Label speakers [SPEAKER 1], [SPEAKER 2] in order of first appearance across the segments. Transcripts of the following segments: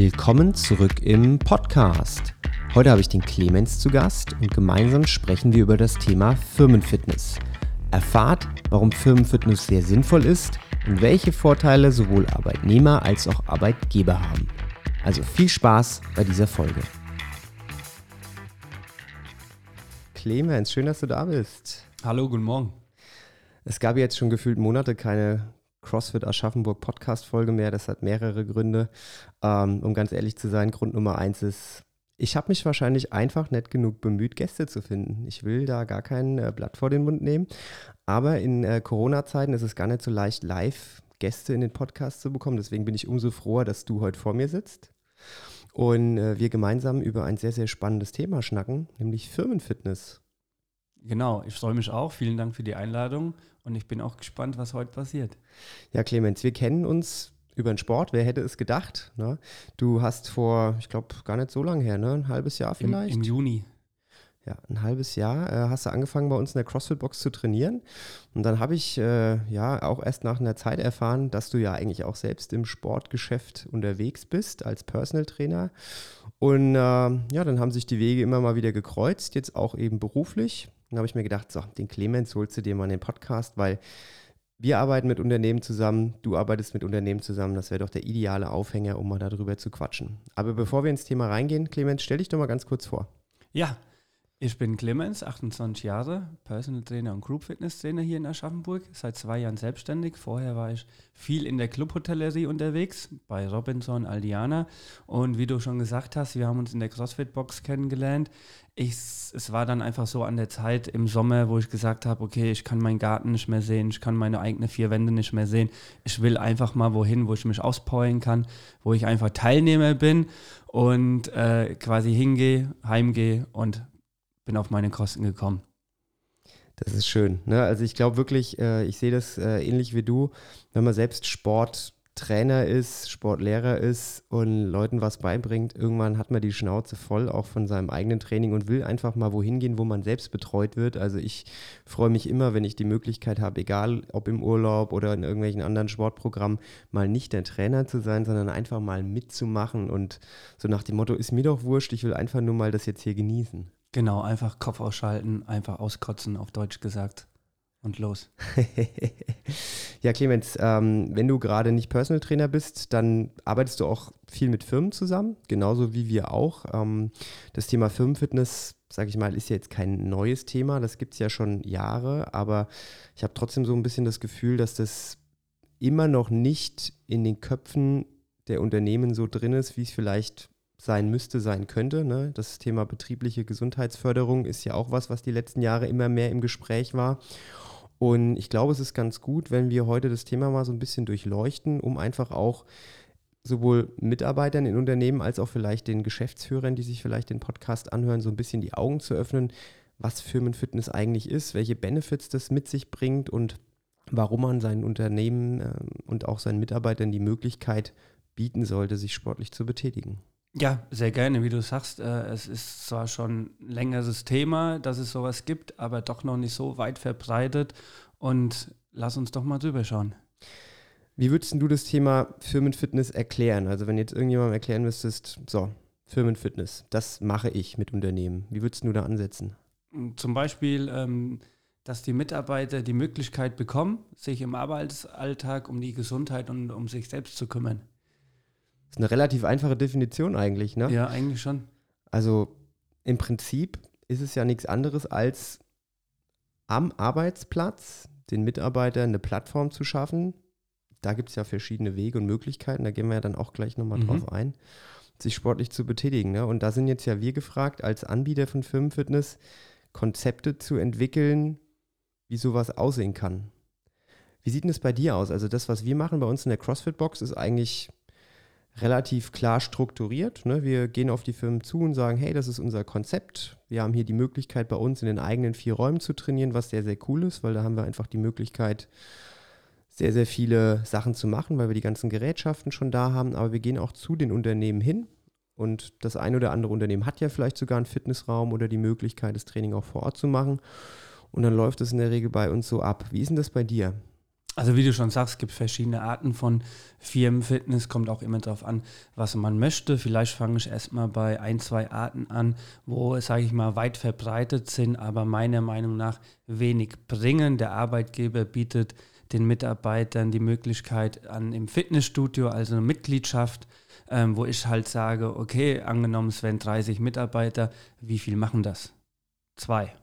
[SPEAKER 1] Willkommen zurück im Podcast. Heute habe ich den Clemens zu Gast und gemeinsam sprechen wir über das Thema Firmenfitness. Erfahrt, warum Firmenfitness sehr sinnvoll ist und welche Vorteile sowohl Arbeitnehmer als auch Arbeitgeber haben. Also viel Spaß bei dieser Folge. Clemens, schön, dass du da bist.
[SPEAKER 2] Hallo, guten Morgen.
[SPEAKER 1] Es gab jetzt schon gefühlt Monate keine CrossFit Aschaffenburg Podcast-Folge mehr. Das hat mehrere Gründe. Ähm, um ganz ehrlich zu sein, Grund Nummer eins ist, ich habe mich wahrscheinlich einfach nicht genug bemüht, Gäste zu finden. Ich will da gar kein äh, Blatt vor den Mund nehmen. Aber in äh, Corona-Zeiten ist es gar nicht so leicht, live Gäste in den Podcast zu bekommen. Deswegen bin ich umso froher, dass du heute vor mir sitzt und äh, wir gemeinsam über ein sehr, sehr spannendes Thema schnacken, nämlich Firmenfitness.
[SPEAKER 2] Genau, ich freue mich auch. Vielen Dank für die Einladung und ich bin auch gespannt, was heute passiert.
[SPEAKER 1] Ja, Clemens, wir kennen uns über den Sport. Wer hätte es gedacht? Ne? Du hast vor, ich glaube, gar nicht so lange her, ne? ein halbes Jahr vielleicht?
[SPEAKER 2] Im, im Juni.
[SPEAKER 1] Ja, ein halbes Jahr äh, hast du angefangen bei uns in der CrossFit-Box zu trainieren. Und dann habe ich äh, ja auch erst nach einer Zeit erfahren, dass du ja eigentlich auch selbst im Sportgeschäft unterwegs bist als Personal Trainer. Und äh, ja, dann haben sich die Wege immer mal wieder gekreuzt, jetzt auch eben beruflich. Dann habe ich mir gedacht, so, den Clemens holst du dir mal in den Podcast, weil wir arbeiten mit Unternehmen zusammen, du arbeitest mit Unternehmen zusammen. Das wäre doch der ideale Aufhänger, um mal darüber zu quatschen. Aber bevor wir ins Thema reingehen, Clemens, stell dich doch mal ganz kurz vor.
[SPEAKER 2] Ja, ich bin Clemens, 28 Jahre, Personal Trainer und Group Fitness Trainer hier in Aschaffenburg, seit zwei Jahren selbstständig. Vorher war ich viel in der Clubhotellerie unterwegs, bei Robinson, Aldiana. Und wie du schon gesagt hast, wir haben uns in der CrossFit-Box kennengelernt. Ich, es war dann einfach so an der Zeit im Sommer, wo ich gesagt habe, okay, ich kann meinen Garten nicht mehr sehen, ich kann meine eigenen vier Wände nicht mehr sehen. Ich will einfach mal wohin, wo ich mich auspowern kann, wo ich einfach Teilnehmer bin und äh, quasi hingehe, heimgehe und bin auf meine Kosten gekommen.
[SPEAKER 1] Das ist schön. Ne? Also ich glaube wirklich, äh, ich sehe das äh, ähnlich wie du, wenn man selbst Sporttrainer ist, Sportlehrer ist und Leuten was beibringt, irgendwann hat man die Schnauze voll auch von seinem eigenen Training und will einfach mal wohin gehen, wo man selbst betreut wird. Also ich freue mich immer, wenn ich die Möglichkeit habe, egal ob im Urlaub oder in irgendwelchen anderen Sportprogrammen, mal nicht der Trainer zu sein, sondern einfach mal mitzumachen und so nach dem Motto, ist mir doch wurscht, ich will einfach nur mal das jetzt hier genießen.
[SPEAKER 2] Genau, einfach Kopf ausschalten, einfach auskotzen, auf Deutsch gesagt. Und los.
[SPEAKER 1] ja, Clemens, ähm, wenn du gerade nicht Personal Trainer bist, dann arbeitest du auch viel mit Firmen zusammen, genauso wie wir auch. Ähm, das Thema Firmenfitness, sage ich mal, ist ja jetzt kein neues Thema, das gibt es ja schon Jahre, aber ich habe trotzdem so ein bisschen das Gefühl, dass das immer noch nicht in den Köpfen der Unternehmen so drin ist, wie es vielleicht sein müsste, sein könnte. Ne? Das Thema betriebliche Gesundheitsförderung ist ja auch was, was die letzten Jahre immer mehr im Gespräch war. Und ich glaube, es ist ganz gut, wenn wir heute das Thema mal so ein bisschen durchleuchten, um einfach auch sowohl Mitarbeitern in Unternehmen als auch vielleicht den Geschäftsführern, die sich vielleicht den Podcast anhören, so ein bisschen die Augen zu öffnen, was Firmenfitness eigentlich ist, welche Benefits das mit sich bringt und warum man seinen Unternehmen äh, und auch seinen Mitarbeitern die Möglichkeit bieten sollte, sich sportlich zu betätigen.
[SPEAKER 2] Ja, sehr gerne, wie du sagst. Äh, es ist zwar schon ein längeres Thema, dass es sowas gibt, aber doch noch nicht so weit verbreitet. Und lass uns doch mal drüber schauen.
[SPEAKER 1] Wie würdest du das Thema Firmenfitness erklären? Also wenn jetzt irgendjemandem erklären müsstest, so, Firmenfitness, das mache ich mit Unternehmen. Wie würdest du da ansetzen?
[SPEAKER 2] Zum Beispiel, ähm, dass die Mitarbeiter die Möglichkeit bekommen, sich im Arbeitsalltag um die Gesundheit und um sich selbst zu kümmern.
[SPEAKER 1] Das ist eine relativ einfache Definition eigentlich, ne?
[SPEAKER 2] Ja, eigentlich schon.
[SPEAKER 1] Also im Prinzip ist es ja nichts anderes als am Arbeitsplatz den Mitarbeitern eine Plattform zu schaffen. Da gibt es ja verschiedene Wege und Möglichkeiten, da gehen wir ja dann auch gleich nochmal mhm. drauf ein, sich sportlich zu betätigen. Ne? Und da sind jetzt ja wir gefragt, als Anbieter von Firmenfitness Konzepte zu entwickeln, wie sowas aussehen kann. Wie sieht denn das bei dir aus? Also das, was wir machen bei uns in der CrossFit-Box, ist eigentlich relativ klar strukturiert. Ne? Wir gehen auf die Firmen zu und sagen, hey, das ist unser Konzept. Wir haben hier die Möglichkeit, bei uns in den eigenen vier Räumen zu trainieren, was sehr, sehr cool ist, weil da haben wir einfach die Möglichkeit, sehr, sehr viele Sachen zu machen, weil wir die ganzen Gerätschaften schon da haben. Aber wir gehen auch zu den Unternehmen hin. Und das ein oder andere Unternehmen hat ja vielleicht sogar einen Fitnessraum oder die Möglichkeit, das Training auch vor Ort zu machen. Und dann läuft es in der Regel bei uns so ab. Wie ist denn das bei dir?
[SPEAKER 2] Also wie du schon sagst, es gibt verschiedene Arten von Firmenfitness, kommt auch immer darauf an, was man möchte. Vielleicht fange ich erstmal bei ein, zwei Arten an, wo, sage ich mal, weit verbreitet sind, aber meiner Meinung nach wenig bringen. Der Arbeitgeber bietet den Mitarbeitern die Möglichkeit an im Fitnessstudio, also eine Mitgliedschaft, ähm, wo ich halt sage, okay, angenommen es wären 30 Mitarbeiter, wie viel machen das? Zwei.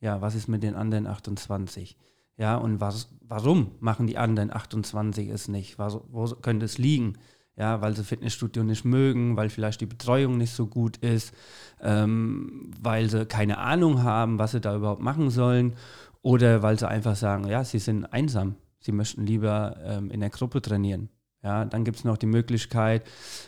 [SPEAKER 2] Ja, was ist mit den anderen 28? Ja, und was, warum machen die anderen 28 es nicht? Was, wo könnte es liegen? Ja, weil sie Fitnessstudio nicht mögen, weil vielleicht die Betreuung nicht so gut ist, ähm, weil sie keine Ahnung haben, was sie da überhaupt machen sollen oder weil sie einfach sagen, ja, sie sind einsam, sie möchten lieber ähm, in der Gruppe trainieren. Ja, dann gibt es noch die Möglichkeit,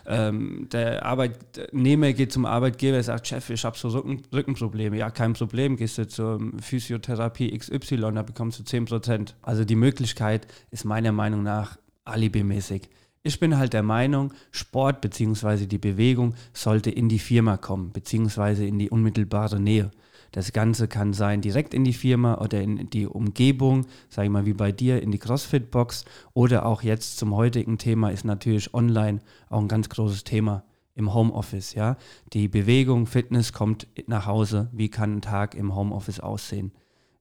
[SPEAKER 2] ähm, der Arbeitnehmer geht zum Arbeitgeber und sagt, Chef, ich habe so Rücken, Rückenprobleme. Ja, kein Problem, gehst du zur Physiotherapie XY, da bekommst du 10%. Also die Möglichkeit ist meiner Meinung nach alibimäßig. Ich bin halt der Meinung, Sport bzw. die Bewegung sollte in die Firma kommen, bzw. in die unmittelbare Nähe. Das Ganze kann sein direkt in die Firma oder in die Umgebung, sage ich mal wie bei dir, in die CrossFit-Box oder auch jetzt zum heutigen Thema ist natürlich online auch ein ganz großes Thema im Homeoffice, ja. Die Bewegung, Fitness kommt nach Hause. Wie kann ein Tag im Homeoffice aussehen?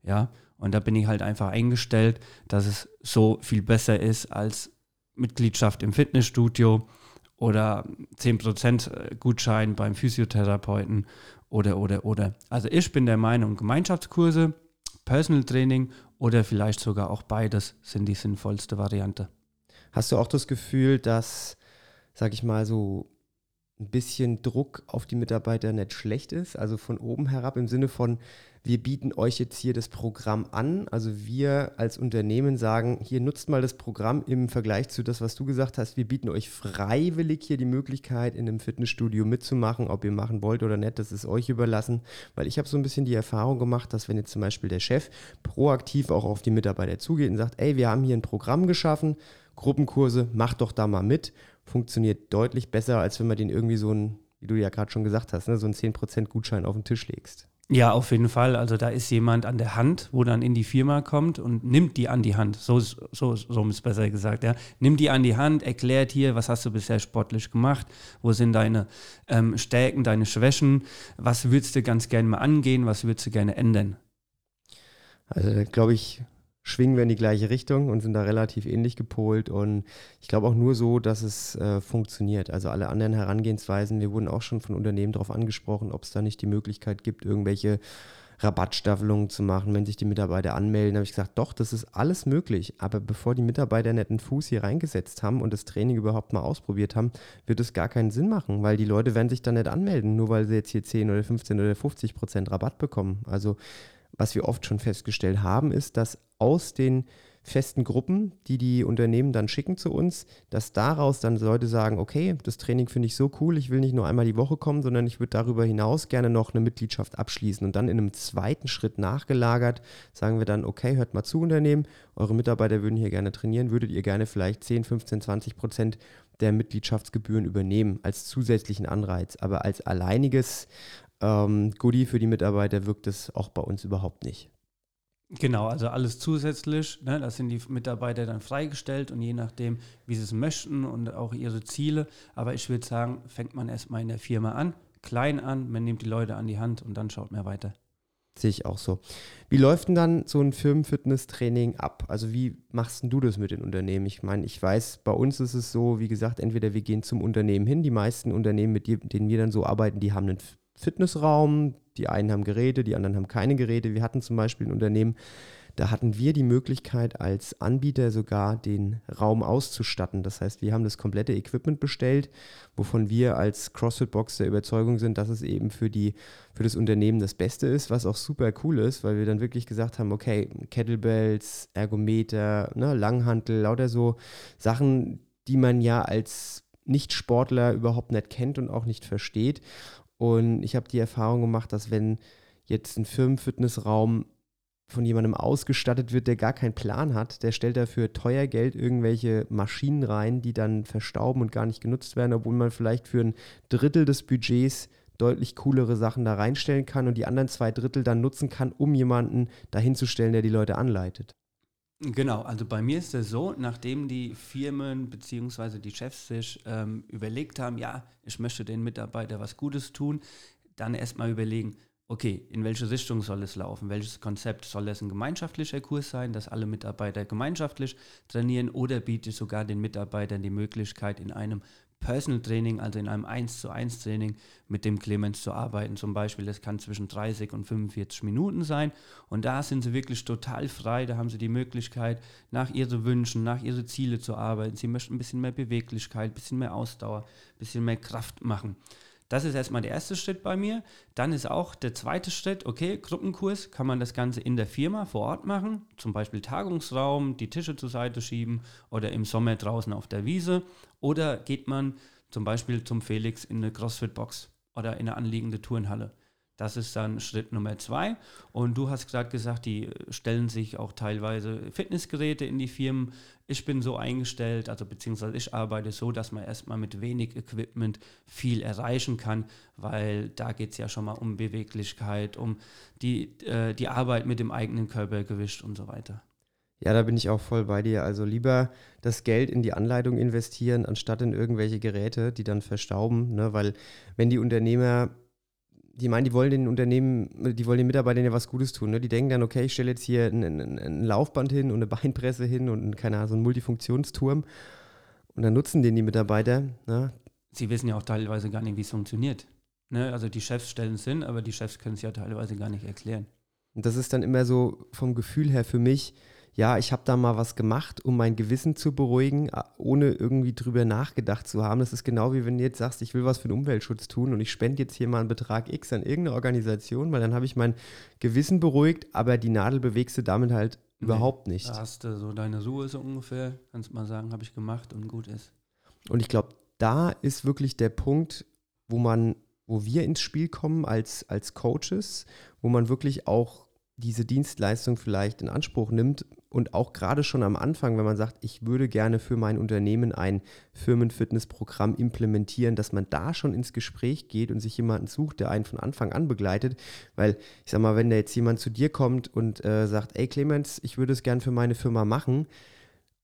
[SPEAKER 2] Ja, und da bin ich halt einfach eingestellt, dass es so viel besser ist als Mitgliedschaft im Fitnessstudio oder 10% Gutschein beim Physiotherapeuten oder, oder, oder. Also ich bin der Meinung, Gemeinschaftskurse, Personal Training oder vielleicht sogar auch beides sind die sinnvollste Variante.
[SPEAKER 1] Hast du auch das Gefühl, dass, sag ich mal, so ein bisschen Druck auf die Mitarbeiter nicht schlecht ist? Also von oben herab im Sinne von, wir bieten euch jetzt hier das Programm an. Also wir als Unternehmen sagen, hier nutzt mal das Programm im Vergleich zu das, was du gesagt hast. Wir bieten euch freiwillig hier die Möglichkeit, in einem Fitnessstudio mitzumachen. Ob ihr machen wollt oder nicht, das ist euch überlassen. Weil ich habe so ein bisschen die Erfahrung gemacht, dass wenn jetzt zum Beispiel der Chef proaktiv auch auf die Mitarbeiter zugeht und sagt, ey, wir haben hier ein Programm geschaffen, Gruppenkurse, macht doch da mal mit, funktioniert deutlich besser, als wenn man den irgendwie so ein, wie du ja gerade schon gesagt hast, ne, so einen 10% Gutschein auf den Tisch legst.
[SPEAKER 2] Ja, auf jeden Fall. Also da ist jemand an der Hand, wo dann in die Firma kommt und nimmt die an die Hand. So, so, so ist besser gesagt. Ja. Nimmt die an die Hand, erklärt hier, was hast du bisher sportlich gemacht, wo sind deine ähm, Stärken, deine Schwächen, was würdest du ganz gerne mal angehen, was würdest du gerne ändern.
[SPEAKER 1] Also glaube ich, schwingen wir in die gleiche Richtung und sind da relativ ähnlich gepolt. Und ich glaube auch nur so, dass es äh, funktioniert. Also alle anderen Herangehensweisen, wir wurden auch schon von Unternehmen darauf angesprochen, ob es da nicht die Möglichkeit gibt, irgendwelche Rabattstaffelungen zu machen, wenn sich die Mitarbeiter anmelden. Da habe ich gesagt, doch, das ist alles möglich. Aber bevor die Mitarbeiter einen Fuß hier reingesetzt haben und das Training überhaupt mal ausprobiert haben, wird es gar keinen Sinn machen, weil die Leute werden sich dann nicht anmelden, nur weil sie jetzt hier 10 oder 15 oder 50 Prozent Rabatt bekommen. Also was wir oft schon festgestellt haben, ist, dass aus den festen Gruppen, die die Unternehmen dann schicken zu uns, dass daraus dann Leute sagen, okay, das Training finde ich so cool, ich will nicht nur einmal die Woche kommen, sondern ich würde darüber hinaus gerne noch eine Mitgliedschaft abschließen. Und dann in einem zweiten Schritt nachgelagert sagen wir dann, okay, hört mal zu Unternehmen, eure Mitarbeiter würden hier gerne trainieren, würdet ihr gerne vielleicht 10, 15, 20 Prozent der Mitgliedschaftsgebühren übernehmen als zusätzlichen Anreiz. Aber als alleiniges ähm, Goodie für die Mitarbeiter wirkt es auch bei uns überhaupt nicht.
[SPEAKER 2] Genau, also alles zusätzlich. Ne, das sind die Mitarbeiter dann freigestellt und je nachdem, wie sie es möchten und auch ihre Ziele. Aber ich würde sagen, fängt man erstmal in der Firma an, klein an, man nimmt die Leute an die Hand und dann schaut man weiter.
[SPEAKER 1] Sehe ich auch so. Wie läuft denn dann so ein Firmenfitness-Training ab? Also wie machst du das mit den Unternehmen? Ich meine, ich weiß, bei uns ist es so, wie gesagt, entweder wir gehen zum Unternehmen hin. Die meisten Unternehmen, mit denen wir dann so arbeiten, die haben einen Fitnessraum. Die einen haben Geräte, die anderen haben keine Geräte. Wir hatten zum Beispiel ein Unternehmen, da hatten wir die Möglichkeit, als Anbieter sogar den Raum auszustatten. Das heißt, wir haben das komplette Equipment bestellt, wovon wir als CrossFit-Box der Überzeugung sind, dass es eben für, die, für das Unternehmen das Beste ist, was auch super cool ist, weil wir dann wirklich gesagt haben, okay, Kettlebells, Ergometer, ne, Langhantel, lauter so Sachen, die man ja als Nicht-Sportler überhaupt nicht kennt und auch nicht versteht. Und ich habe die Erfahrung gemacht, dass wenn jetzt ein Firmenfitnessraum von jemandem ausgestattet wird, der gar keinen Plan hat, der stellt dafür teuer Geld irgendwelche Maschinen rein, die dann verstauben und gar nicht genutzt werden, obwohl man vielleicht für ein Drittel des Budgets deutlich coolere Sachen da reinstellen kann und die anderen zwei Drittel dann nutzen kann, um jemanden dahinzustellen, der die Leute anleitet.
[SPEAKER 2] Genau, also bei mir ist es so, nachdem die Firmen bzw. die Chefs sich ähm, überlegt haben, ja, ich möchte den Mitarbeiter was Gutes tun, dann erstmal überlegen, okay, in welche Richtung soll es laufen? Welches Konzept soll es ein gemeinschaftlicher Kurs sein, dass alle Mitarbeiter gemeinschaftlich trainieren oder biete ich sogar den Mitarbeitern die Möglichkeit, in einem Personal Training, also in einem 1 zu 1 Training mit dem Clemens zu arbeiten. Zum Beispiel, das kann zwischen 30 und 45 Minuten sein. Und da sind sie wirklich total frei. Da haben sie die Möglichkeit, nach ihren Wünschen, nach ihren Zielen zu arbeiten. Sie möchten ein bisschen mehr Beweglichkeit, ein bisschen mehr Ausdauer, ein bisschen mehr Kraft machen. Das ist erstmal der erste Schritt bei mir. Dann ist auch der zweite Schritt, okay, Gruppenkurs, kann man das Ganze in der Firma vor Ort machen, zum Beispiel Tagungsraum, die Tische zur Seite schieben oder im Sommer draußen auf der Wiese. Oder geht man zum Beispiel zum Felix in eine CrossFit-Box oder in eine anliegende Turnhalle. Das ist dann Schritt Nummer zwei. Und du hast gerade gesagt, die stellen sich auch teilweise Fitnessgeräte in die Firmen. Ich bin so eingestellt, also beziehungsweise ich arbeite so, dass man erstmal mit wenig Equipment viel erreichen kann, weil da geht es ja schon mal um Beweglichkeit, um die, äh, die Arbeit mit dem eigenen Körpergewicht und so weiter.
[SPEAKER 1] Ja, da bin ich auch voll bei dir. Also lieber das Geld in die Anleitung investieren, anstatt in irgendwelche Geräte, die dann verstauben. Ne? Weil wenn die Unternehmer die meinen, die wollen den Unternehmen, die wollen den Mitarbeitern ja was Gutes tun. Ne? Die denken dann, okay, ich stelle jetzt hier ein, ein, ein, Laufband hin und eine Beinpresse hin und keine Ahnung, so einen Multifunktionsturm. Und dann nutzen den die Mitarbeiter. Ne?
[SPEAKER 2] Sie wissen ja auch teilweise gar nicht, wie es funktioniert. Ne? Also die Chefs stellen es hin, aber die Chefs können es ja teilweise gar nicht erklären.
[SPEAKER 1] Und das ist dann immer so vom Gefühl her für mich, ja, ich habe da mal was gemacht, um mein Gewissen zu beruhigen, ohne irgendwie drüber nachgedacht zu haben. Das ist genau wie wenn du jetzt sagst, ich will was für den Umweltschutz tun und ich spende jetzt hier mal einen Betrag X an irgendeine Organisation, weil dann habe ich mein Gewissen beruhigt, aber die Nadel bewegst du damit halt nee, überhaupt nicht.
[SPEAKER 2] Da hast du so deine Ruhe so ungefähr, kannst mal sagen, habe ich gemacht und gut ist.
[SPEAKER 1] Und ich glaube, da ist wirklich der Punkt, wo man, wo wir ins Spiel kommen als, als Coaches, wo man wirklich auch diese Dienstleistung vielleicht in Anspruch nimmt und auch gerade schon am Anfang, wenn man sagt, ich würde gerne für mein Unternehmen ein Firmenfitnessprogramm implementieren, dass man da schon ins Gespräch geht und sich jemanden sucht, der einen von Anfang an begleitet. Weil ich sag mal, wenn da jetzt jemand zu dir kommt und äh, sagt, ey Clemens, ich würde es gern für meine Firma machen,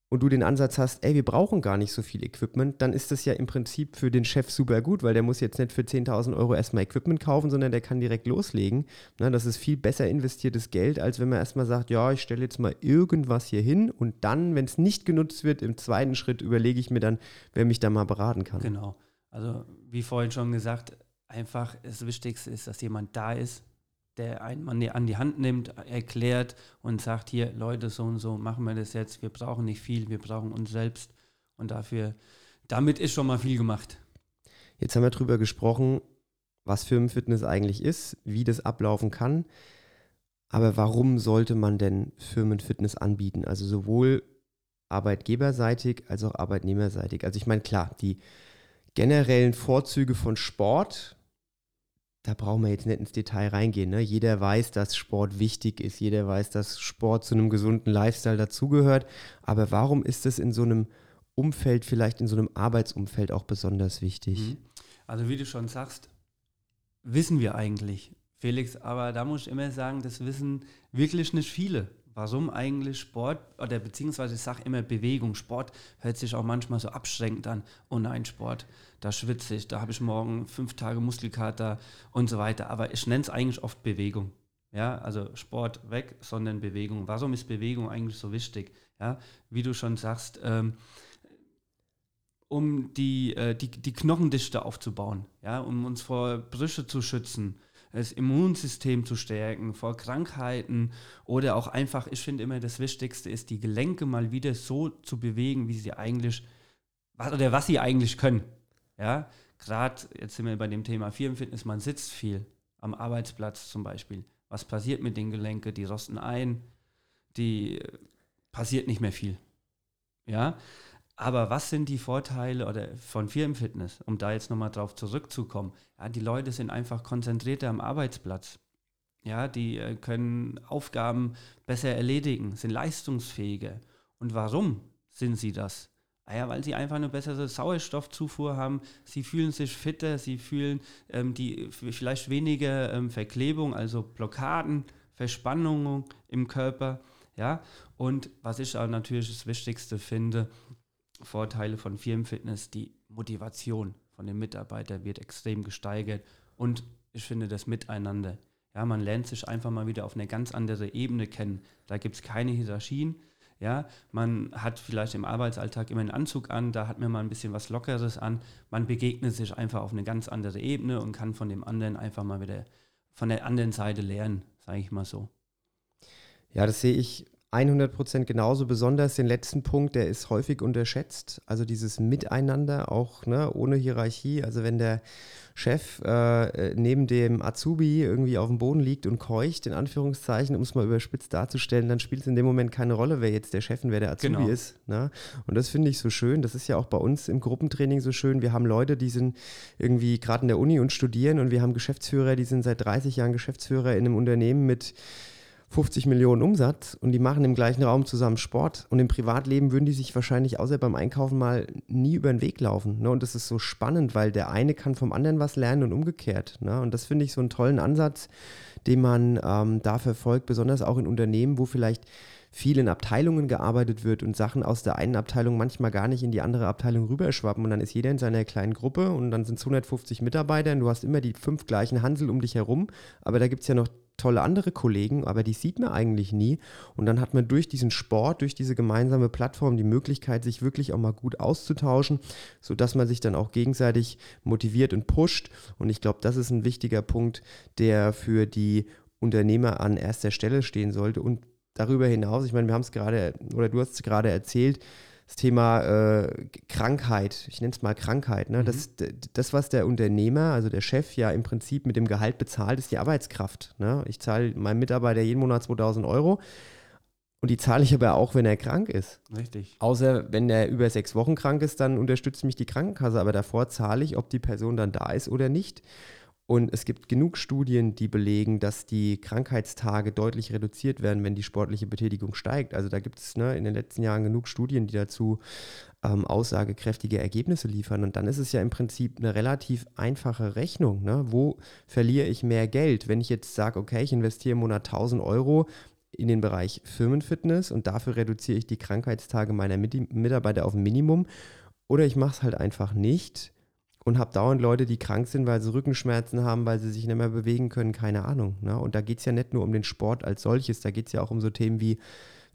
[SPEAKER 1] und du den Ansatz hast, ey, wir brauchen gar nicht so viel Equipment, dann ist das ja im Prinzip für den Chef super gut, weil der muss jetzt nicht für 10.000 Euro erstmal Equipment kaufen, sondern der kann direkt loslegen. Na, das ist viel besser investiertes Geld, als wenn man erstmal sagt, ja, ich stelle jetzt mal irgendwas hier hin und dann, wenn es nicht genutzt wird, im zweiten Schritt überlege ich mir dann, wer mich da mal beraten kann.
[SPEAKER 2] Genau. Also wie vorhin schon gesagt, einfach das Wichtigste ist, dass jemand da ist, der einen an die Hand nimmt, erklärt und sagt, hier Leute, so und so machen wir das jetzt, wir brauchen nicht viel, wir brauchen uns selbst und dafür, damit ist schon mal viel gemacht.
[SPEAKER 1] Jetzt haben wir darüber gesprochen, was Firmenfitness eigentlich ist, wie das ablaufen kann, aber warum sollte man denn Firmenfitness anbieten? Also sowohl arbeitgeberseitig als auch arbeitnehmerseitig. Also ich meine, klar, die generellen Vorzüge von Sport, da brauchen wir jetzt nicht ins Detail reingehen. Ne? Jeder weiß, dass Sport wichtig ist. Jeder weiß, dass Sport zu einem gesunden Lifestyle dazugehört. Aber warum ist es in so einem Umfeld, vielleicht in so einem Arbeitsumfeld auch besonders wichtig? Mhm.
[SPEAKER 2] Also wie du schon sagst, wissen wir eigentlich, Felix, aber da muss ich immer sagen, das wissen wirklich nicht viele warum eigentlich Sport oder beziehungsweise ich sage immer Bewegung. Sport hört sich auch manchmal so abschränkend an. Oh nein, Sport, da schwitze ich, da habe ich morgen fünf Tage Muskelkater und so weiter. Aber ich nenne es eigentlich oft Bewegung. Ja, also Sport weg, sondern Bewegung. Warum ist Bewegung eigentlich so wichtig? Ja, wie du schon sagst, ähm, um die, äh, die, die Knochendichte aufzubauen, ja, um uns vor Brüche zu schützen, das Immunsystem zu stärken vor Krankheiten oder auch einfach, ich finde immer das Wichtigste ist, die Gelenke mal wieder so zu bewegen, wie sie eigentlich, oder was sie eigentlich können. Ja, gerade jetzt sind wir bei dem Thema Firmenfitness, man sitzt viel am Arbeitsplatz zum Beispiel. Was passiert mit den Gelenken? Die rosten ein, die äh, passiert nicht mehr viel. Ja, aber was sind die Vorteile oder von Firmenfitness, um da jetzt nochmal drauf zurückzukommen? Ja, die Leute sind einfach konzentrierter am Arbeitsplatz. Ja, die äh, können Aufgaben besser erledigen, sind leistungsfähiger. Und warum sind sie das? Ah weil sie einfach eine bessere Sauerstoffzufuhr haben, sie fühlen sich fitter, sie fühlen ähm, die vielleicht weniger ähm, Verklebung, also Blockaden, Verspannungen im Körper. Ja, und was ich auch natürlich das Wichtigste finde, Vorteile von Firmenfitness, die Motivation von den Mitarbeitern wird extrem gesteigert und ich finde das Miteinander. Ja, man lernt sich einfach mal wieder auf eine ganz andere Ebene kennen. Da gibt es keine Hierarchien. Ja, man hat vielleicht im Arbeitsalltag immer einen Anzug an, da hat man mal ein bisschen was Lockeres an. Man begegnet sich einfach auf eine ganz andere Ebene und kann von dem anderen einfach mal wieder von der anderen Seite lernen, sage ich mal so.
[SPEAKER 1] Ja, das sehe ich 100% genauso. Besonders den letzten Punkt, der ist häufig unterschätzt. Also dieses Miteinander, auch ne, ohne Hierarchie. Also wenn der Chef äh, neben dem Azubi irgendwie auf dem Boden liegt und keucht, in Anführungszeichen, um es mal überspitzt darzustellen, dann spielt es in dem Moment keine Rolle, wer jetzt der Chef und wer der Azubi genau. ist. Ne? Und das finde ich so schön. Das ist ja auch bei uns im Gruppentraining so schön. Wir haben Leute, die sind irgendwie gerade in der Uni und studieren und wir haben Geschäftsführer, die sind seit 30 Jahren Geschäftsführer in einem Unternehmen mit 50 Millionen Umsatz und die machen im gleichen Raum zusammen Sport und im Privatleben würden die sich wahrscheinlich außer beim Einkaufen mal nie über den Weg laufen. Ne? Und das ist so spannend, weil der eine kann vom anderen was lernen und umgekehrt. Ne? Und das finde ich so einen tollen Ansatz, den man ähm, da verfolgt, besonders auch in Unternehmen, wo vielleicht viel in Abteilungen gearbeitet wird und Sachen aus der einen Abteilung manchmal gar nicht in die andere Abteilung rüberschwappen und dann ist jeder in seiner kleinen Gruppe und dann sind es 150 Mitarbeiter und du hast immer die fünf gleichen Hansel um dich herum, aber da gibt es ja noch tolle andere Kollegen, aber die sieht man eigentlich nie. Und dann hat man durch diesen Sport, durch diese gemeinsame Plattform die Möglichkeit, sich wirklich auch mal gut auszutauschen, sodass man sich dann auch gegenseitig motiviert und pusht. Und ich glaube, das ist ein wichtiger Punkt, der für die Unternehmer an erster Stelle stehen sollte. Und darüber hinaus, ich meine, wir haben es gerade, oder du hast es gerade erzählt, das Thema äh, Krankheit, ich nenne es mal Krankheit, ne? Mhm. das, das, was der Unternehmer, also der Chef ja im Prinzip mit dem Gehalt bezahlt, ist die Arbeitskraft. Ne? Ich zahle meinem Mitarbeiter jeden Monat 2000 Euro und die zahle ich aber auch, wenn er krank ist.
[SPEAKER 2] Richtig.
[SPEAKER 1] Außer wenn er über sechs Wochen krank ist, dann unterstützt mich die Krankenkasse, aber davor zahle ich, ob die Person dann da ist oder nicht. Und es gibt genug Studien, die belegen, dass die Krankheitstage deutlich reduziert werden, wenn die sportliche Betätigung steigt. Also da gibt es ne, in den letzten Jahren genug Studien, die dazu ähm, aussagekräftige Ergebnisse liefern. Und dann ist es ja im Prinzip eine relativ einfache Rechnung. Ne? Wo verliere ich mehr Geld? Wenn ich jetzt sage, okay, ich investiere im Monat 1000 Euro in den Bereich Firmenfitness und dafür reduziere ich die Krankheitstage meiner Mitarbeiter auf ein Minimum. Oder ich mache es halt einfach nicht und habe dauernd Leute, die krank sind, weil sie Rückenschmerzen haben, weil sie sich nicht mehr bewegen können, keine Ahnung. Ne? Und da geht es ja nicht nur um den Sport als solches, da geht es ja auch um so Themen wie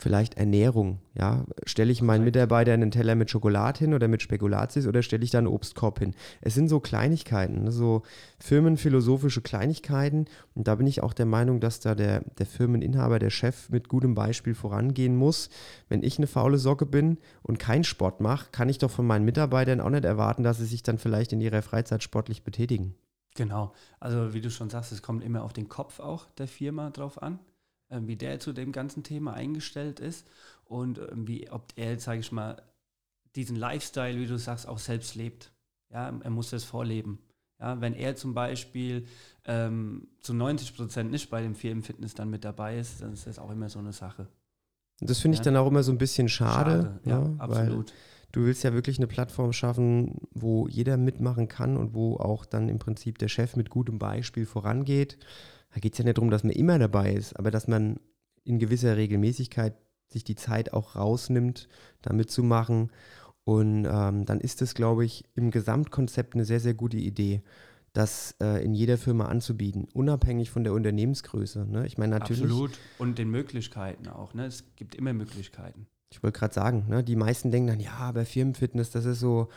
[SPEAKER 1] vielleicht Ernährung. Ja, stelle ich meinen Mitarbeiter einen Teller mit Schokolade hin oder mit Spekulatius oder stelle ich da einen Obstkorb hin? Es sind so Kleinigkeiten, ne? so firmenphilosophische Kleinigkeiten. Und da bin ich auch der Meinung, dass da der, der Firmeninhaber, der Chef mit gutem Beispiel vorangehen muss. Wenn ich eine faule Socke bin und keinen Sport mache, kann ich doch von meinen Mitarbeitern auch nicht erwarten, dass sie sich dann vielleicht in ihrer Freizeit sportlich betätigen.
[SPEAKER 2] Genau. Also wie du schon sagst, es kommt immer auf den Kopf auch der Firma drauf an. Ähm, wie der zu dem ganzen Thema eingestellt ist und ähm, wie, ob er, sage ich mal, diesen Lifestyle, wie du sagst, auch selbst lebt. Ja, er muss das vorleben. Ja, wenn er zum Beispiel ähm, zu 90 Prozent nicht bei dem Firmenfitness dann mit dabei ist, dann ist das auch immer so eine Sache.
[SPEAKER 1] Das finde ich ja? dann auch immer so ein bisschen schade.
[SPEAKER 2] schade ja, ja, absolut.
[SPEAKER 1] du willst ja wirklich eine Plattform schaffen, wo jeder mitmachen kann und wo auch dann im Prinzip der Chef mit gutem Beispiel vorangeht da geht es ja nicht darum, dass man immer dabei ist, aber dass man in gewisser Regelmäßigkeit sich die Zeit auch rausnimmt, da mitzumachen. Und ähm, dann ist es, glaube ich, im Gesamtkonzept eine sehr, sehr gute Idee, das äh, in jeder Firma anzubieten, unabhängig von der Unternehmensgröße. Ne? Ich meine natürlich.
[SPEAKER 2] Absolut. Und den Möglichkeiten auch. Ne? Es gibt immer Möglichkeiten.
[SPEAKER 1] Ich wollte gerade sagen, ne? die meisten denken dann, ja, bei Firmenfitness, das ist so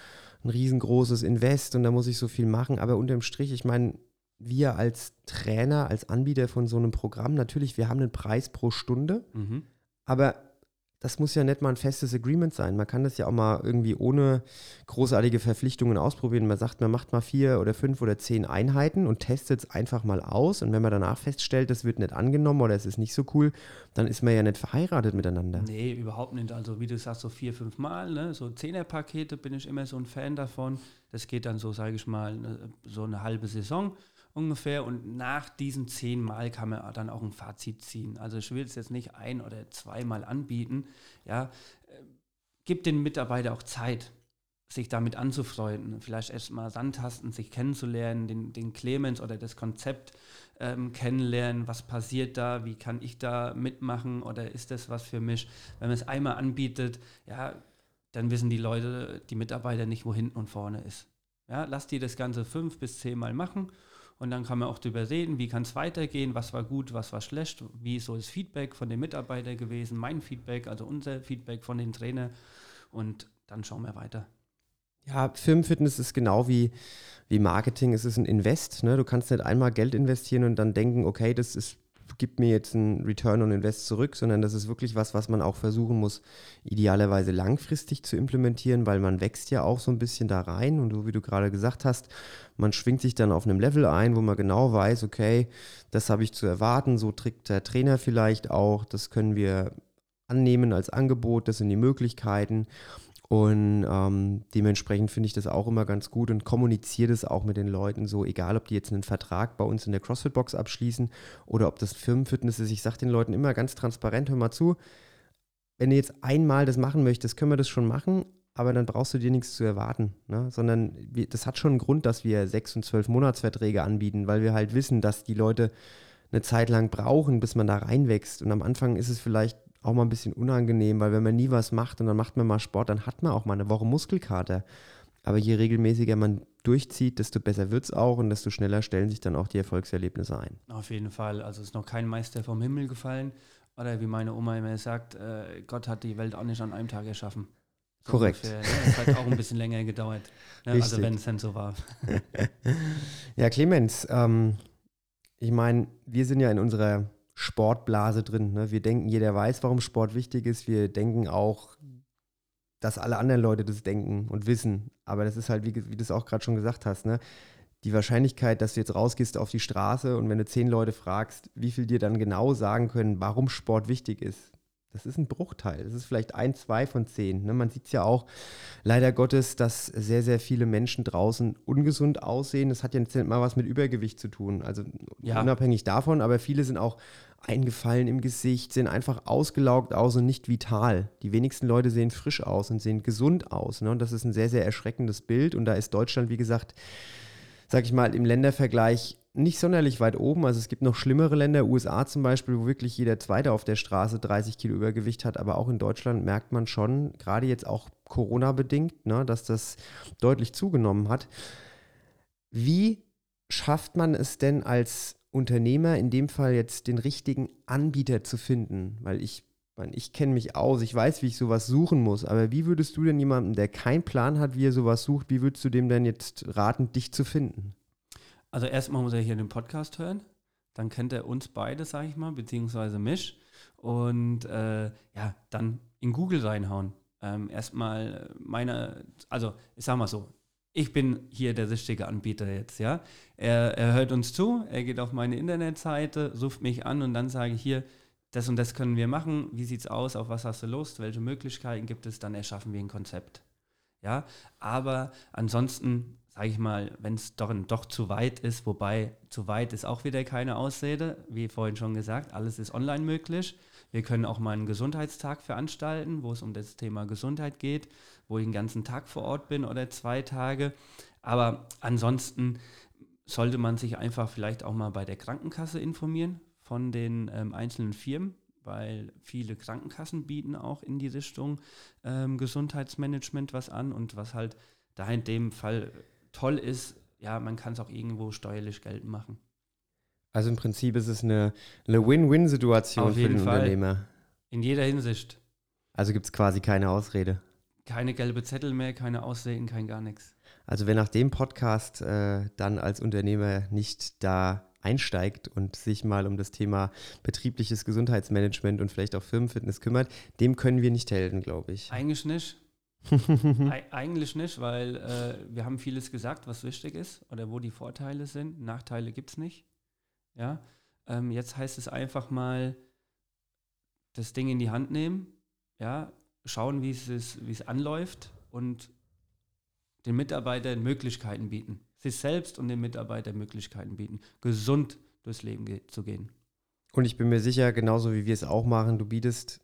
[SPEAKER 1] ein riesengroßes Invest und da muss ich so viel machen. Aber unterm Strich, ich meine, wir als Trainer, als Anbieter von so einem Programm, natürlich, wir haben einen Preis pro Stunde, mhm. aber das muss ja nicht mal ein festes Agreement sein. Man kann das ja auch mal irgendwie ohne großartige Verpflichtungen ausprobieren. Man sagt, man macht mal vier oder fünf oder zehn Einheiten und testet es einfach mal aus. Und wenn man danach feststellt, das wird nicht angenommen oder es ist nicht so cool, dann ist man ja nicht verheiratet miteinander.
[SPEAKER 2] Nee, überhaupt nicht. Also wie du sagst, so vier, fünf Mal, ne? so Zehnerpakete bin ich immer so ein Fan davon. Das geht dann so, sage ich mal, ne, so eine halbe Saison ungefähr. Und nach diesen zehn Mal kann man dann auch ein Fazit ziehen. Also ich will es jetzt nicht ein- oder zweimal anbieten. Ja, äh, gibt den Mitarbeiter auch Zeit. sich damit anzufreunden, vielleicht erstmal Sandtasten, sich kennenzulernen, den, den Clemens oder das Konzept ähm, kennenlernen, was passiert da, wie kann ich da mitmachen oder ist das was für mich. Wenn man es einmal anbietet, ja, dann wissen die Leute, die Mitarbeiter nicht, wo hinten und vorne ist. Ja, lass die das Ganze fünf bis zehn Mal machen und dann kann man auch darüber reden, wie kann es weitergehen, was war gut, was war schlecht, wie ist so das Feedback von den Mitarbeitern gewesen, mein Feedback, also unser Feedback von den Trainern und dann schauen wir weiter.
[SPEAKER 1] Ja, Firmenfitness ist genau wie, wie Marketing, es ist ein Invest. Ne? Du kannst nicht einmal Geld investieren und dann denken, okay, das ist, gibt mir jetzt einen Return on Invest zurück, sondern das ist wirklich was, was man auch versuchen muss, idealerweise langfristig zu implementieren, weil man wächst ja auch so ein bisschen da rein und so wie du gerade gesagt hast, man schwingt sich dann auf einem Level ein, wo man genau weiß, okay, das habe ich zu erwarten, so trägt der Trainer vielleicht auch, das können wir annehmen als Angebot, das sind die Möglichkeiten. Und ähm, dementsprechend finde ich das auch immer ganz gut und kommuniziere das auch mit den Leuten so, egal ob die jetzt einen Vertrag bei uns in der CrossFit-Box abschließen oder ob das Firmenfitness ist. Ich sage den Leuten immer ganz transparent, hör mal zu, wenn du jetzt einmal das machen möchtest, können wir das schon machen, aber dann brauchst du dir nichts zu erwarten. Ne? Sondern wir, das hat schon einen Grund, dass wir sechs und zwölf Monatsverträge anbieten, weil wir halt wissen, dass die Leute eine Zeit lang brauchen, bis man da reinwächst. Und am Anfang ist es vielleicht auch mal ein bisschen unangenehm, weil wenn man nie was macht und dann macht man mal Sport, dann hat man auch mal eine Woche Muskelkater. Aber je regelmäßiger man durchzieht, desto besser wird es auch und desto schneller stellen sich dann auch die Erfolgserlebnisse ein.
[SPEAKER 2] Auf jeden Fall. Also es ist noch kein Meister vom Himmel gefallen. Oder wie meine Oma immer sagt, äh, Gott hat die Welt auch nicht an einem Tag erschaffen.
[SPEAKER 1] So Korrekt.
[SPEAKER 2] Ungefähr, ne? Es hat auch ein bisschen länger gedauert. Ne? Also wenn es denn so war.
[SPEAKER 1] ja, Clemens, ähm, ich meine, wir sind ja in unserer Sportblase drin. Ne? Wir denken, jeder weiß, warum Sport wichtig ist. Wir denken auch, dass alle anderen Leute das denken und wissen. Aber das ist halt, wie, wie du es auch gerade schon gesagt hast, ne? die Wahrscheinlichkeit, dass du jetzt rausgehst auf die Straße und wenn du zehn Leute fragst, wie viel dir dann genau sagen können, warum Sport wichtig ist, das ist ein Bruchteil. Das ist vielleicht ein, zwei von zehn. Ne? Man sieht es ja auch leider Gottes, dass sehr, sehr viele Menschen draußen ungesund aussehen. Das hat ja nicht mal was mit Übergewicht zu tun. Also ja. unabhängig davon, aber viele sind auch eingefallen im Gesicht, sehen einfach ausgelaugt aus und nicht vital. Die wenigsten Leute sehen frisch aus und sehen gesund aus. Ne? Und das ist ein sehr, sehr erschreckendes Bild. Und da ist Deutschland, wie gesagt, sag ich mal, im Ländervergleich nicht sonderlich weit oben. Also es gibt noch schlimmere Länder, USA zum Beispiel, wo wirklich jeder Zweite auf der Straße 30 Kilo Übergewicht hat. Aber auch in Deutschland merkt man schon, gerade jetzt auch Corona-bedingt, ne, dass das deutlich zugenommen hat. Wie schafft man es denn als Unternehmer, in dem Fall jetzt den richtigen Anbieter zu finden? Weil ich ich kenne mich aus, ich weiß, wie ich sowas suchen muss, aber wie würdest du denn jemandem, der keinen Plan hat, wie er sowas sucht, wie würdest du dem denn jetzt raten, dich zu finden?
[SPEAKER 2] Also erstmal muss er hier den Podcast hören, dann kennt er uns beide, sage ich mal, beziehungsweise mich und äh, ja, dann in Google reinhauen. Ähm, erstmal meine, also ich sag mal so, ich bin hier der richtige Anbieter jetzt, ja. Er, er hört uns zu, er geht auf meine Internetseite, ruft mich an und dann sage ich hier, das und das können wir machen, wie sieht's aus, auf was hast du Lust, welche Möglichkeiten gibt es, dann erschaffen wir ein Konzept. Ja, aber ansonsten sage ich mal, wenn es doch, doch zu weit ist, wobei zu weit ist auch wieder keine Ausrede, wie vorhin schon gesagt, alles ist online möglich. Wir können auch mal einen Gesundheitstag veranstalten, wo es um das Thema Gesundheit geht, wo ich den ganzen Tag vor Ort bin oder zwei Tage. Aber ansonsten sollte man sich einfach vielleicht auch mal bei der Krankenkasse informieren von den ähm, einzelnen Firmen, weil viele Krankenkassen bieten auch in die Richtung ähm, Gesundheitsmanagement was an und was halt da in dem Fall toll ist, ja, man kann es auch irgendwo steuerlich geltend machen.
[SPEAKER 1] Also im Prinzip ist es eine, eine Win-Win-Situation für den Fall. Unternehmer.
[SPEAKER 2] In jeder Hinsicht.
[SPEAKER 1] Also gibt es quasi keine Ausrede.
[SPEAKER 2] Keine gelbe Zettel mehr, keine Ausreden, kein gar nichts.
[SPEAKER 1] Also wer nach dem Podcast äh, dann als Unternehmer nicht da einsteigt und sich mal um das Thema betriebliches Gesundheitsmanagement und vielleicht auch Firmenfitness kümmert, dem können wir nicht helfen, glaube ich.
[SPEAKER 2] Eigentlich nicht. Eigentlich nicht, weil äh, wir haben vieles gesagt, was wichtig ist oder wo die Vorteile sind. Nachteile gibt es nicht. Ja? Ähm, jetzt heißt es einfach mal das Ding in die Hand nehmen, ja? schauen, wie es anläuft und den Mitarbeitern Möglichkeiten bieten. Sich selbst und den Mitarbeitern Möglichkeiten bieten, gesund durchs Leben ge zu gehen.
[SPEAKER 1] Und ich bin mir sicher, genauso wie wir es auch machen, du bietest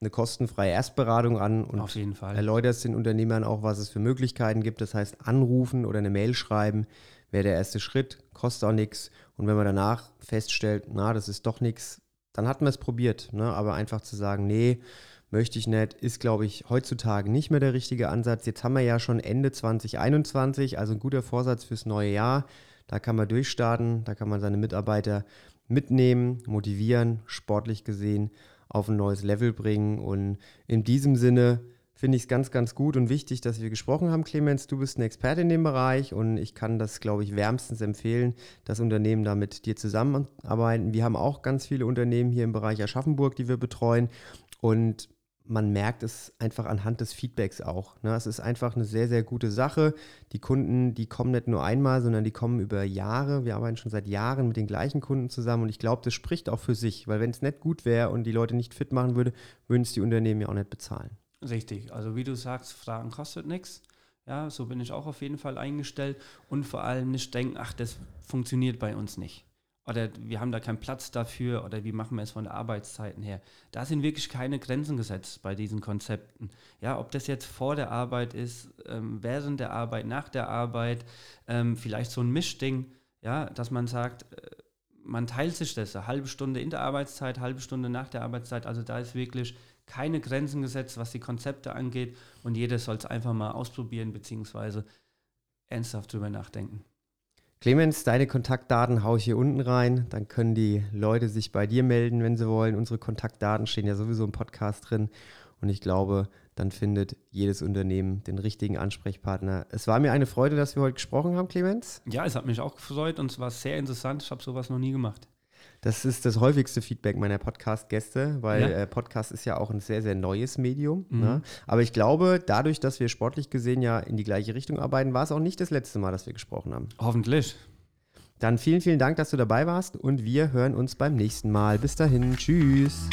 [SPEAKER 1] eine kostenfreie Erstberatung an und
[SPEAKER 2] Auf jeden Fall.
[SPEAKER 1] erläuterst den Unternehmern auch, was es für Möglichkeiten gibt. Das heißt, anrufen oder eine Mail schreiben wäre der erste Schritt, kostet auch nichts. Und wenn man danach feststellt, na, das ist doch nichts, dann hat man es probiert. Ne? Aber einfach zu sagen, nee, möchte ich nicht, ist, glaube ich, heutzutage nicht mehr der richtige Ansatz. Jetzt haben wir ja schon Ende 2021, also ein guter Vorsatz fürs neue Jahr. Da kann man durchstarten, da kann man seine Mitarbeiter mitnehmen, motivieren, sportlich gesehen auf ein neues Level bringen. Und in diesem Sinne finde ich es ganz, ganz gut und wichtig, dass wir gesprochen haben, Clemens. Du bist ein Experte in dem Bereich und ich kann das, glaube ich, wärmstens empfehlen, dass Unternehmen da mit dir zusammenarbeiten. Wir haben auch ganz viele Unternehmen hier im Bereich Aschaffenburg, die wir betreuen. Und man merkt es einfach anhand des Feedbacks auch. Ne? Es ist einfach eine sehr, sehr gute Sache. Die Kunden, die kommen nicht nur einmal, sondern die kommen über Jahre. Wir arbeiten schon seit Jahren mit den gleichen Kunden zusammen und ich glaube, das spricht auch für sich, weil wenn es nicht gut wäre und die Leute nicht fit machen würde, würden es die Unternehmen ja auch nicht bezahlen.
[SPEAKER 2] Richtig, also wie du sagst, Fragen kostet nichts. Ja, so bin ich auch auf jeden Fall eingestellt und vor allem nicht denken, ach, das funktioniert bei uns nicht oder wir haben da keinen Platz dafür oder wie machen wir es von der Arbeitszeiten her. Da sind wirklich keine Grenzen gesetzt bei diesen Konzepten. Ja, ob das jetzt vor der Arbeit ist, ähm, während der Arbeit, nach der Arbeit, ähm, vielleicht so ein Mischding, ja, dass man sagt, äh, man teilt sich das, eine halbe Stunde in der Arbeitszeit, halbe Stunde nach der Arbeitszeit. Also da ist wirklich keine Grenzen gesetzt, was die Konzepte angeht und jeder soll es einfach mal ausprobieren beziehungsweise ernsthaft drüber nachdenken.
[SPEAKER 1] Clemens, deine Kontaktdaten haue ich hier unten rein. Dann können die Leute sich bei dir melden, wenn sie wollen. Unsere Kontaktdaten stehen ja sowieso im Podcast drin. Und ich glaube, dann findet jedes Unternehmen den richtigen Ansprechpartner. Es war mir eine Freude, dass wir heute gesprochen haben, Clemens.
[SPEAKER 2] Ja, es hat mich auch gefreut und es war sehr interessant. Ich habe sowas noch nie gemacht.
[SPEAKER 1] Das ist das häufigste Feedback meiner Podcast-Gäste, weil ja. äh, Podcast ist ja auch ein sehr, sehr neues Medium. Mhm. Ne? Aber ich glaube, dadurch, dass wir sportlich gesehen ja in die gleiche Richtung arbeiten, war es auch nicht das letzte Mal, dass wir gesprochen haben.
[SPEAKER 2] Hoffentlich.
[SPEAKER 1] Dann vielen, vielen Dank, dass du dabei warst und wir hören uns beim nächsten Mal. Bis dahin, tschüss.